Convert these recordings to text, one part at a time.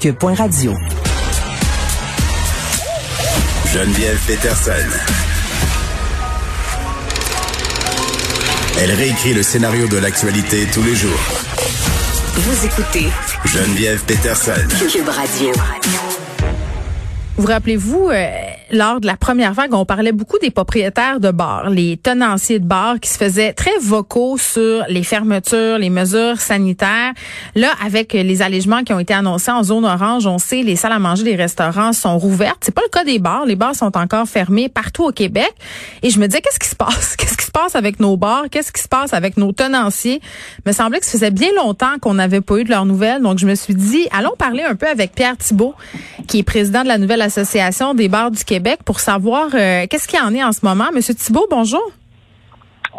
Point radio. Geneviève Peterson. Elle réécrit le scénario de l'actualité tous les jours. Vous écoutez Geneviève Peterson. Cube Radio. Vous rappelez-vous, euh, lors de la première vague, on parlait beaucoup des propriétaires de bars, les tenanciers de bars qui se faisaient très vocaux sur les fermetures, les mesures sanitaires. Là, avec les allègements qui ont été annoncés en zone orange, on sait les salles à manger des restaurants sont rouvertes. C'est pas le cas des bars. Les bars sont encore fermés partout au Québec. Et je me disais, qu'est-ce qui se passe? passe avec nos bars? Qu'est-ce qui se passe avec nos tenanciers? Il me semblait que ça faisait bien longtemps qu'on n'avait pas eu de leurs nouvelles. Donc, je me suis dit, allons parler un peu avec Pierre Thibault, qui est président de la nouvelle association des bars du Québec pour savoir euh, qu'est-ce qu'il en est en ce moment. Monsieur Thibault, bonjour.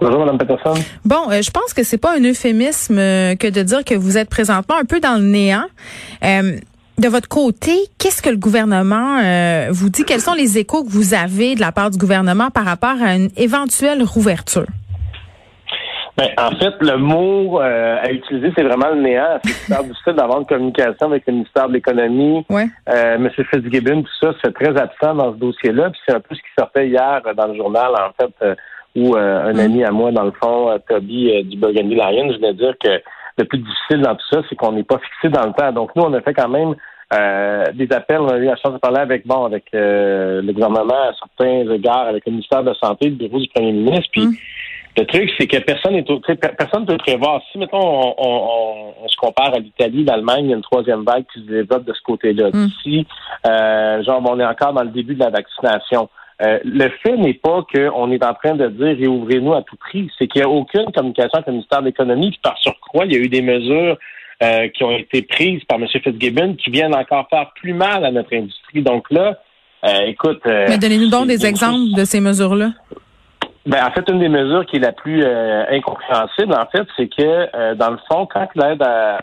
Bonjour, Mme Peterson. Bon, euh, je pense que c'est pas un euphémisme euh, que de dire que vous êtes présentement un peu dans le néant. De votre côté, qu'est-ce que le gouvernement vous dit? Quels sont les échos que vous avez de la part du gouvernement par rapport à une éventuelle rouverture? Ben, en fait, le mot euh, à utiliser, c'est vraiment le néant. C'est super difficile d'avoir une communication avec le ministère de l'Économie. Ouais. Euh, M. Fitzgibbon, tout ça, c'est très absent dans ce dossier-là. Puis c'est un peu ce qui sortait hier dans le journal, en fait, euh, où euh, un mm. ami à moi, dans le fond, Toby du Burgundy Lion, je venais dire que le plus difficile dans tout ça, c'est qu'on n'est pas fixé dans le temps. Donc nous, on a fait quand même des appels. On a eu la chance de parler avec bon, avec le gouvernement à certains égards, avec le ministère de la Santé, le bureau du premier ministre. Puis mm. Le truc, c'est que personne n'est personne ne peut prévoir. Si, mettons, on, se compare à l'Italie, l'Allemagne, il y a une troisième vague qui se développe de ce côté-là. Mm. Si, euh, genre, on est encore dans le début de la vaccination. Euh, le fait n'est pas qu'on est en train de dire réouvrez-nous à tout prix. C'est qu'il n'y a aucune communication avec le ministère de l'Économie. Puis par surcroît, il y a eu des mesures euh, qui ont été prises par M. Fitzgibbon qui viennent encore faire plus mal à notre industrie. Donc là, écoute. Mais donnez-nous donc des exemples de ces mesures-là. Ben, en fait, une des mesures qui est la plus euh, incompréhensible, en fait, c'est que, euh, dans le fond, quand l'aide à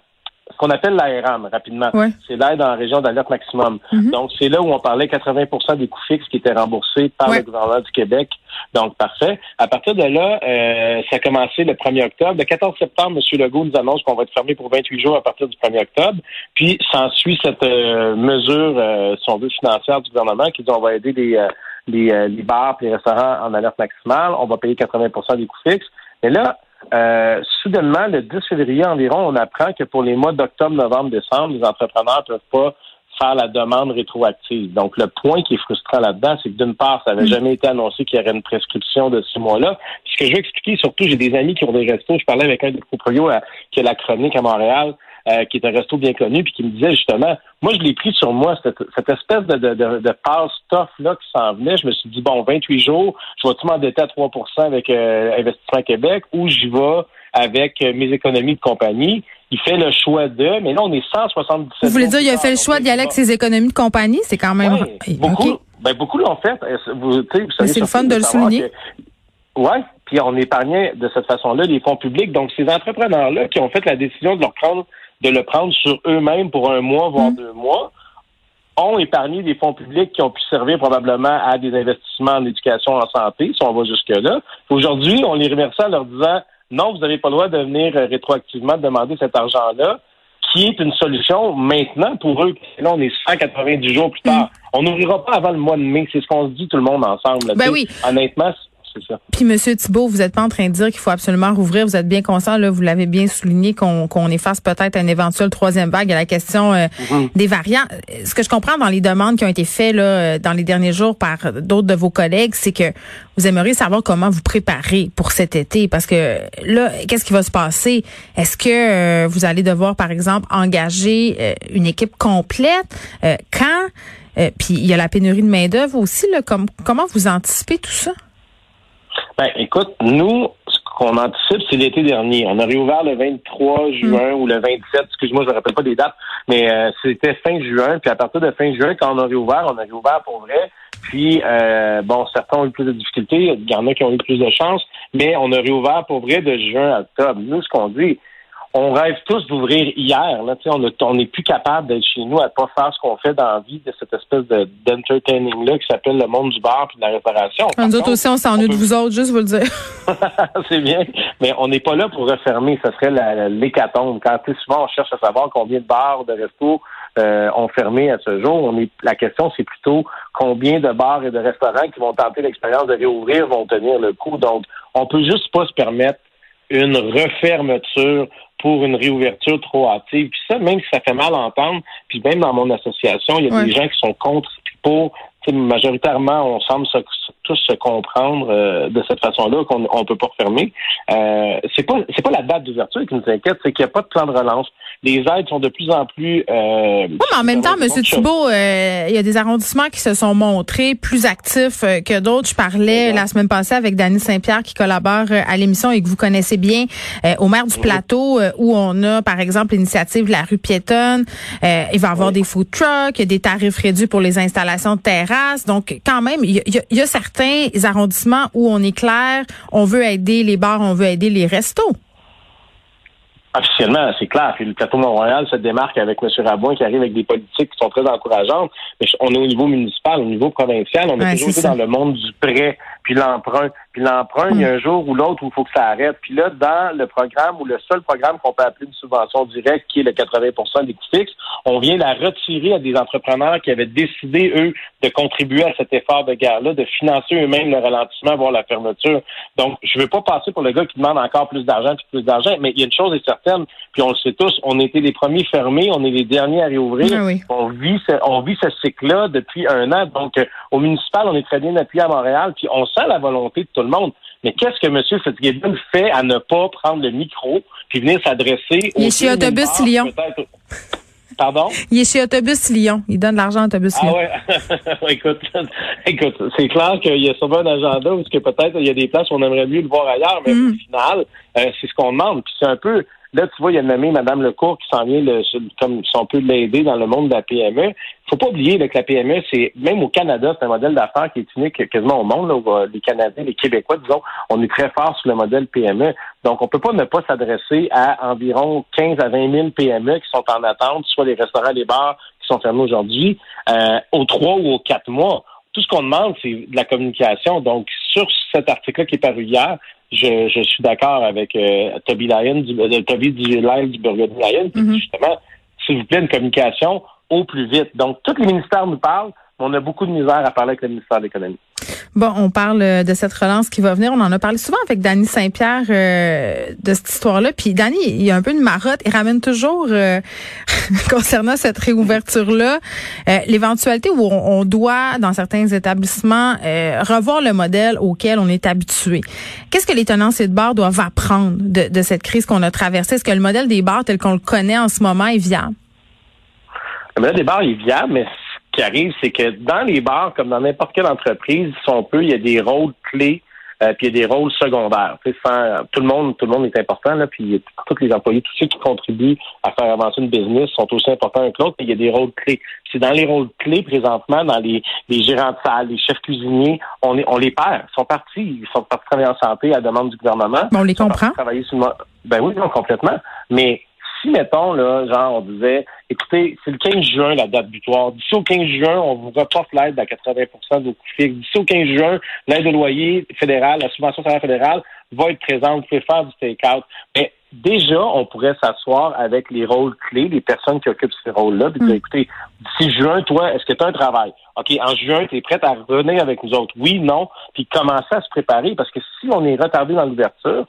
ce qu'on appelle l'ARAM, rapidement, c'est l'aide en région d'alerte maximum. Mhm. Donc, c'est là où on parlait 80 des coûts fixes qui étaient remboursés par le gouvernement du Québec. Donc, parfait. À partir de là, euh, ça a commencé le 1er octobre. Le 14 septembre, M. Legault nous annonce qu'on va être fermé pour 28 jours à partir du 1er octobre. Puis, s'ensuit cette mesure, si on veut, financière du gouvernement qui dit on va aider les les, euh, les bars et les restaurants en alerte maximale. On va payer 80 des coûts fixes. Mais là, euh, soudainement, le 10 février environ, on apprend que pour les mois d'octobre, novembre, décembre, les entrepreneurs ne peuvent pas faire la demande rétroactive. Donc, le point qui est frustrant là-dedans, c'est que d'une part, ça n'avait mm. jamais été annoncé qu'il y aurait une prescription de six mois-là. Ce que je veux expliquer, surtout, j'ai des amis qui ont des restos. Je parlais avec un des proprios qui a la chronique à Montréal. Euh, qui est un resto bien connu, puis qui me disait justement, moi je l'ai pris sur moi, cette, espèce de, de, de, de passe-tough-là qui s'en venait. Je me suis dit, bon, 28 jours, je vais-tu m'endetter à 3% avec euh, Investissement Québec ou j'y vais avec euh, mes économies de compagnie? Il fait le choix de, mais là, on est 177. Vous voulez dire, il a fait le choix d'y aller avec ses économies de compagnie? C'est quand même. beaucoup, ben, beaucoup l'ont fait. Vous, c'est le fun de le souligner. Oui, puis on épargnait de cette façon-là les fonds publics. Donc, ces entrepreneurs-là qui ont fait la décision de leur prendre de le prendre sur eux-mêmes pour un mois, voire mm. deux mois, ont épargné des fonds publics qui ont pu servir probablement à des investissements en éducation, en santé, si on va jusque-là. Aujourd'hui, on les remercie en leur disant non, vous n'avez pas le droit de venir euh, rétroactivement demander cet argent-là, qui est une solution maintenant pour eux. Là, on est 190 jours plus tard. Mm. On n'ouvrira pas avant le mois de mai. C'est ce qu'on se dit tout le monde ensemble. ben oui. Honnêtement, puis, Monsieur Thibault, vous n'êtes pas en train de dire qu'il faut absolument rouvrir. Vous êtes bien conscient, là, vous l'avez bien souligné, qu'on efface peut-être un éventuel troisième vague à la question euh, mm-hmm. des variants. Ce que je comprends dans les demandes qui ont été faites là, euh, dans les derniers jours par d'autres de vos collègues, c'est que vous aimeriez savoir comment vous préparer pour cet été. Parce que là, qu'est-ce qui va se passer? Est-ce que euh, vous allez devoir, par exemple, engager une équipe complète? quand? puis il y a la pénurie de main-d'œuvre aussi. Là, comment vous anticipez tout ça? Ben, écoute, nous, ce qu'on anticipe, c'est l'été dernier. On a réouvert le 23 juin ou le 27, excuse-moi, je ne me rappelle pas des dates, mais euh, c'était fin juin. Puis à partir de fin juin, quand on a réouvert, on a réouvert pour vrai. Puis, euh, bon, certains ont eu plus de difficultés, il y en a qui ont eu plus de chance, mais on a réouvert pour vrai de juin à octobre. Nous, ce qu'on dit, on rêve tous d'ouvrir hier. Là, on n'est plus capable d'être chez nous à pas faire ce qu'on fait dans la vie de cette espèce d'entertaining-là qui s'appelle le monde du bar et de la réparation. Nous autres aussi, on s'ennuie de vous autres, juste vous le dire. c'est bien, mais on n'est pas là pour refermer. Ce serait l'hécatombe. Quand souvent, on cherche à savoir combien de bars, de restos euh, ont fermé à ce jour. On est, la question, c'est plutôt combien de bars et de restaurants qui vont tenter l'expérience de réouvrir vont tenir le coup. Donc, on peut juste pas se permettre une refermeture pour une réouverture trop hâtive. Puis ça, même si ça fait mal à entendre, puis même dans mon association, il y a des gens qui sont contre pour majoritairement, on semble tous se comprendre euh, de cette façon-là qu'on ne peut pas refermer. Euh, c'est pas c'est pas la date d'ouverture qui nous inquiète, c'est qu'il n'y a pas de plan de relance. Les aides sont de plus en plus. Euh, oui, mais en même temps, M. Thibault, euh, il y a des arrondissements qui se sont montrés plus actifs que d'autres. Je parlais la semaine passée avec Dany Saint-Pierre qui collabore à l'émission et que vous connaissez bien au maire du plateau où on a, par exemple, l'initiative de la rue piétonne. il va y avoir des food trucks, des tarifs réduits pour les installations de terrasses. Donc, quand même, il y, y a certains arrondissements où on est clair, on veut aider les bars, on veut aider les restos. Officiellement, c'est clair. Puis le plateau Mont-Royal se démarque avec M. Rabouin qui arrive avec des politiques qui sont très encourageantes. Mais on est au niveau municipal, au niveau provincial, on est toujours dans le monde du prêt, puis l'emprunt. Puis l'emprunt, il y a un jour ou l'autre où il faut que ça arrête. Puis là, dans le programme ou le seul programme qu'on peut appeler une subvention directe, qui est le 80 des coûts fixes, on vient la retirer à des entrepreneurs qui avaient décidé, eux, de contribuer à cet effort de guerre-là, de financer eux-mêmes le ralentissement, voire la fermeture. Donc, je ne veux pas passer pour le gars qui demande encore plus d'argent, puis plus d'argent, mais il y a une chose est certaine, puis on le sait tous, on était les premiers fermés, on est les derniers à réouvrir. Ah on vit ce, on vit ce cycle-là depuis un an. Donc, euh, au municipal, on est très bien appuyé à Montréal, puis on sent la volonté de tout le monde. Mais qu'est-ce que M. Fitzgibbon fait à ne pas prendre le micro puis venir s'adresser Il est chez Autobus Lyon. Pardon? Il est chez Autobus Lyon. Il donne de l'argent à Autobus Lyon. Ah ouais. écoute, écoute, c'est clair qu'il y a souvent un agenda où peut-être il y a des places où on aimerait mieux le voir ailleurs, mais mm. au final, euh, c'est ce qu'on demande. Puis c'est un peu Là, tu vois, il y a nommé Mme Lecourt qui s'en vient le, comme si on peut l'aider dans le monde de la PME. Il faut pas oublier que la PME, c'est même au Canada, c'est un modèle d'affaires qui est unique quasiment au monde. Là, les Canadiens, les Québécois, disons, on est très fort sur le modèle PME. Donc, on peut pas ne pas s'adresser à environ 15 à 20 000 PME qui sont en attente, soit les restaurants, les bars qui sont fermés aujourd'hui, euh, aux trois ou aux quatre mois tout ce qu'on demande, c'est de la communication. Donc, sur cet article-là qui est paru hier, je, je suis d'accord avec euh, Toby Lyon, du, euh, Toby du du Burger Lyon, mm justement, s'il vous plaît, une communication au plus vite. Donc, tous les ministères nous parlent, mais on a beaucoup de misère à parler avec le ministère de l'Économie. Bon, on parle euh, de cette relance qui va venir. On en a parlé souvent avec Danny Saint-Pierre euh, de cette histoire-là. Puis Danny, il y a un peu une marotte. Il ramène toujours, euh, concernant cette réouverture-là, l'éventualité où on, doit, dans certains établissements, revoir le modèle auquel on est habitué. Qu'est-ce que les tenanciers de bars doivent apprendre de, de cette crise qu'on a traversée? Est-ce que le modèle des bars tel qu'on le connaît en ce moment est viable? Le modèle des bars est viable, mais qui arrive, c'est que dans les bars, comme dans n'importe quelle entreprise, si on peut, il y a des rôles clés euh, puis il y a des rôles secondaires. Sans, tout le monde, tout le monde est important là, puis tous les employés, tous ceux qui contribuent à faire avancer une business sont aussi importants que l'autre. Il y a des rôles clés. C'est dans les rôles clés présentement, dans les, les gérants de salle, les chefs cuisiniers, on, est, on les perd. Ils sont partis, ils sont partis travailler en santé à la demande du gouvernement. on les comprend. Travailler sur ben oui, non, complètement. Mais si, mettons, là, genre, on disait, écoutez, c'est le 15 juin la date butoir. D'ici au 15 juin, on vous reporte l'aide à 80 de vos coûts fixes. D'ici au 15 juin, l'aide au loyer fédéral, la subvention salaire fédérale va être présente. Vous pouvez faire du take-out. Mais déjà, on pourrait s'asseoir avec les rôles clés, les personnes qui occupent ces rôles-là, puis dire, mm. écoutez, d'ici juin, toi, est-ce que tu as un travail? OK, en juin, tu es prête à revenir avec nous autres? Oui, non, puis commencer à se préparer, parce que si on est retardé dans l'ouverture,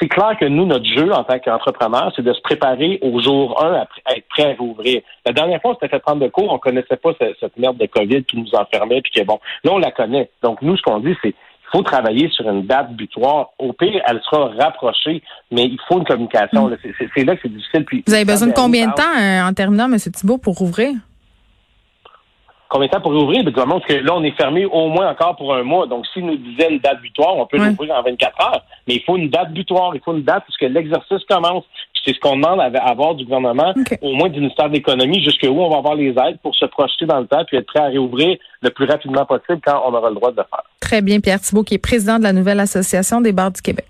c'est clair que nous, notre jeu en tant qu'entrepreneur, c'est de se préparer au jour 1 à, être prêt à rouvrir. La dernière fois, on s'était fait prendre de cours, on connaissait pas cette, merde de COVID qui nous enfermait, puis que bon, là, on la connaît. Donc, nous, ce qu'on dit, c'est il faut travailler sur une date butoir. Au pire, elle sera rapprochée, mais il faut une communication. Mm. C'est là que c'est difficile. Puis, Vous avez besoin de combien de temps euh, en terminant, M. Thibault, pour rouvrir? Combien de temps pour ouvrir? Ben, parce que là, on est fermé au moins encore pour un mois. Donc, s'il nous disait une date butoir, on peut l'ouvrir en 24 heures. Mais il faut une date butoir, il faut une date puisque l'exercice commence. C'est ce qu'on demande à avoir du gouvernement, au moins du ministère de l'Économie, jusqu'où on va avoir les aides pour se projeter dans le temps puis être prêt à réouvrir le plus rapidement possible quand on aura le droit de le faire. Très bien, Pierre Thibault, qui est président de la nouvelle Association des bars du Québec.